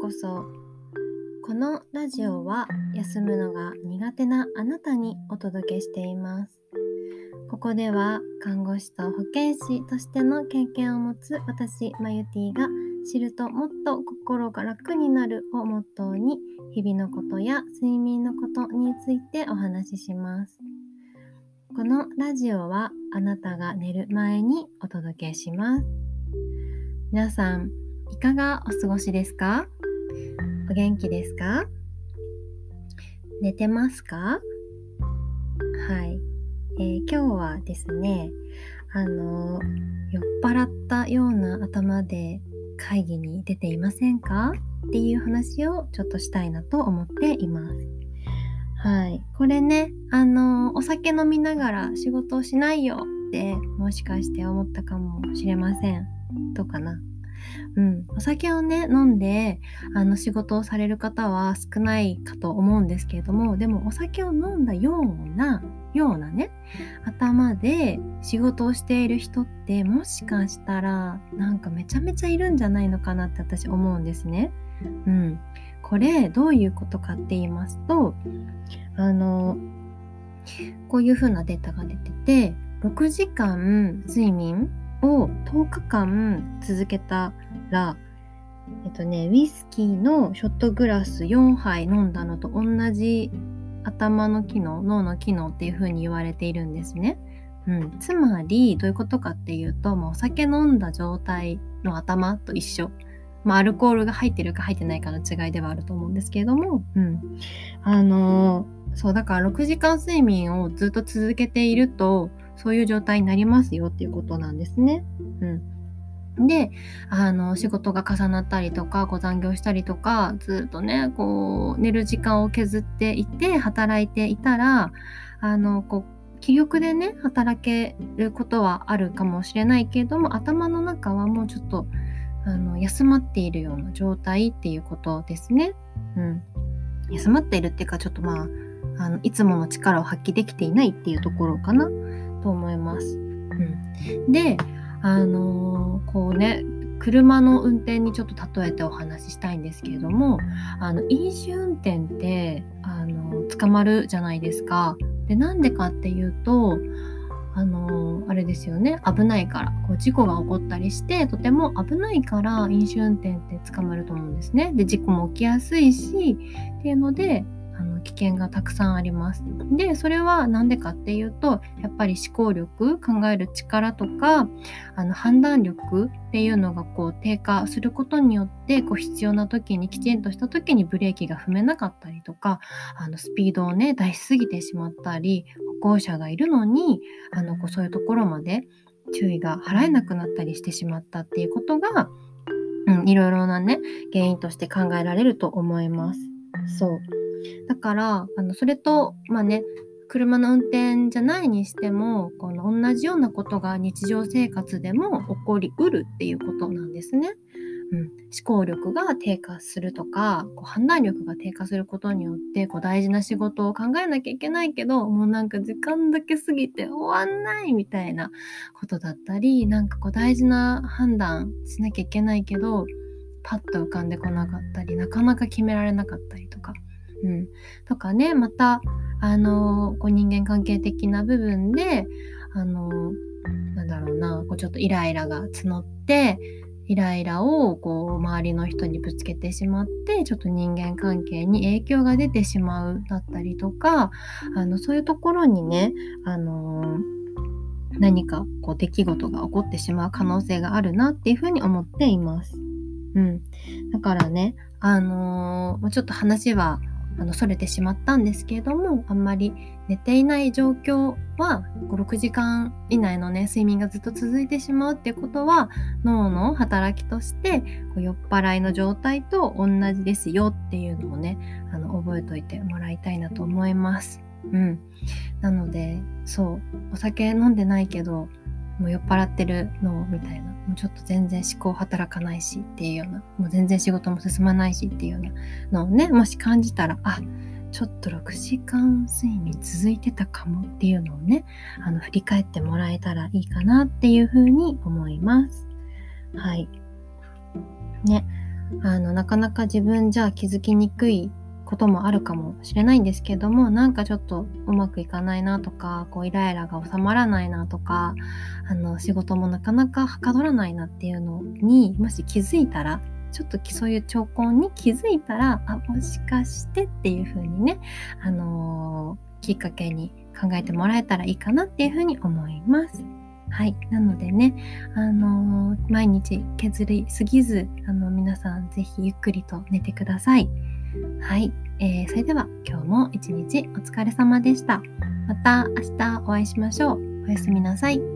こそ。このラジオは休むのが苦手なあなたにお届けしています。ここでは看護師と保健師としての経験を持つ私マユティが知るともっと心が楽になるをモットーに日々のことや睡眠のことについてお話しします。このラジオはあなたが寝る前にお届けします。皆さんいかがお過ごしですか？お元気ですか？寝てますか？はい、えー、今日はですねあの酔っ払ったような頭で会議に出ていませんか？っていう話をちょっとしたいなと思っています。はい。これね、あのお酒飲みながら仕事をしないよってもしかして思ったかもしれません。どうかな？うん、お酒をね飲んであの仕事をされる方は少ないかと思うんですけれどもでもお酒を飲んだようなようなね頭で仕事をしている人ってもしかしたらなんかめちゃめちゃいるんじゃないのかなって私思うんですね。うん、これどういうことかって言いますとあのこういう風なデータが出てて6時間睡眠を10日間続けたら、えっとね、ウイスキーのショットグラス4杯飲んだのと同じ頭の機能、脳の機能っていう風に言われているんですね。うん、つまりどういうことかっていうと、まあ、お酒飲んだ状態の頭と一緒。まあ、アルコールが入ってるか入ってないかの違いではあると思うんですけれども、うん。あのー、そう、だから6時間睡眠をずっと続けていると、そういう状態になりますよっていうことなんですね。うん。で、あの、仕事が重なったりとか、こう残業したりとか、ずっとね、こう、寝る時間を削っていて、働いていたら、あの、こう、気力でね、働けることはあるかもしれないけれども、頭の中はもうちょっと、あの、休まっているような状態っていうことですね。うん。休まっているっていうか、ちょっとまあ、あのいつもの力を発揮できていないっていうところかな。と思います。うん、であのー、こうね車の運転にちょっと例えてお話ししたいんですけれどもあの飲酒運転ってあの捕まるじゃないですか。でなんでかっていうとあのあれですよね危ないからこう事故が起こったりしてとても危ないから飲酒運転って捕まると思うんですね。で事故も起きやすいしっていうので危険がたくさんあります。でそれは何でかっていうとやっぱり思考力考える力とかあの判断力っていうのがこう低下することによってこう必要な時にきちんとした時にブレーキが踏めなかったりとかあのスピードをね出しすぎてしまったり歩行者がいるのにあのこうそういうところまで注意が払えなくなったりしてしまったっていうことが、うん、いろいろなね原因として考えられると思います。そうだからあのそれとまあね車の運転じゃないにしてもこの同じようなことが日常生活でも起こりうるっていうことなんですね。うん、思考力が低下するとかこう判断力が低下することによってこう大事な仕事を考えなきゃいけないけどもうなんか時間だけ過ぎて終わんないみたいなことだったりなんかこう大事な判断しなきゃいけないけどパッと浮かんでこなかったりなかなか決められなかったりとか。うん、とかねまたあのこう人間関係的な部分であのなんだろうなこうちょっとイライラが募ってイライラをこう周りの人にぶつけてしまってちょっと人間関係に影響が出てしまうだったりとかあのそういうところにねあの何かこう出来事が起こってしまう可能性があるなっていうふうに思っています。うん、だからねあのー、ちょっと話はあのそれてしまったんですけれどもあんまり寝ていない状況は56時間以内のね睡眠がずっと続いてしまうってことは脳の働きとしてこう酔っ払いの状態と同じですよっていうのをねあの覚えといてもらいたいなと思います。うん、なのでそうお酒飲んでないけどもう酔っ払ってるのみたいなもうちょっと全然思考働かないしっていうようなもう全然仕事も進まないしっていうようなのをねもし感じたらあちょっと6時間睡眠続いてたかもっていうのをねあの振り返ってもらえたらいいかなっていうふうに思います。はい。ね。あのなかなか自分じゃ気づきにくいこともあるかもしれないんですけどもなんかちょっとうまくいかないなとかこうイライラが収まらないなとかあの仕事もなかなかはかどらないなっていうのにもし気づいたらちょっとそういう兆候に気づいたらあもしかしてっていう風にね、あのー、きっかけに考えてもらえたらいいかなっていう風に思います。はい。なのでね、あのー、毎日削りすぎず、あの、皆さんぜひゆっくりと寝てください。はい。えー、それでは今日も一日お疲れ様でした。また明日お会いしましょう。おやすみなさい。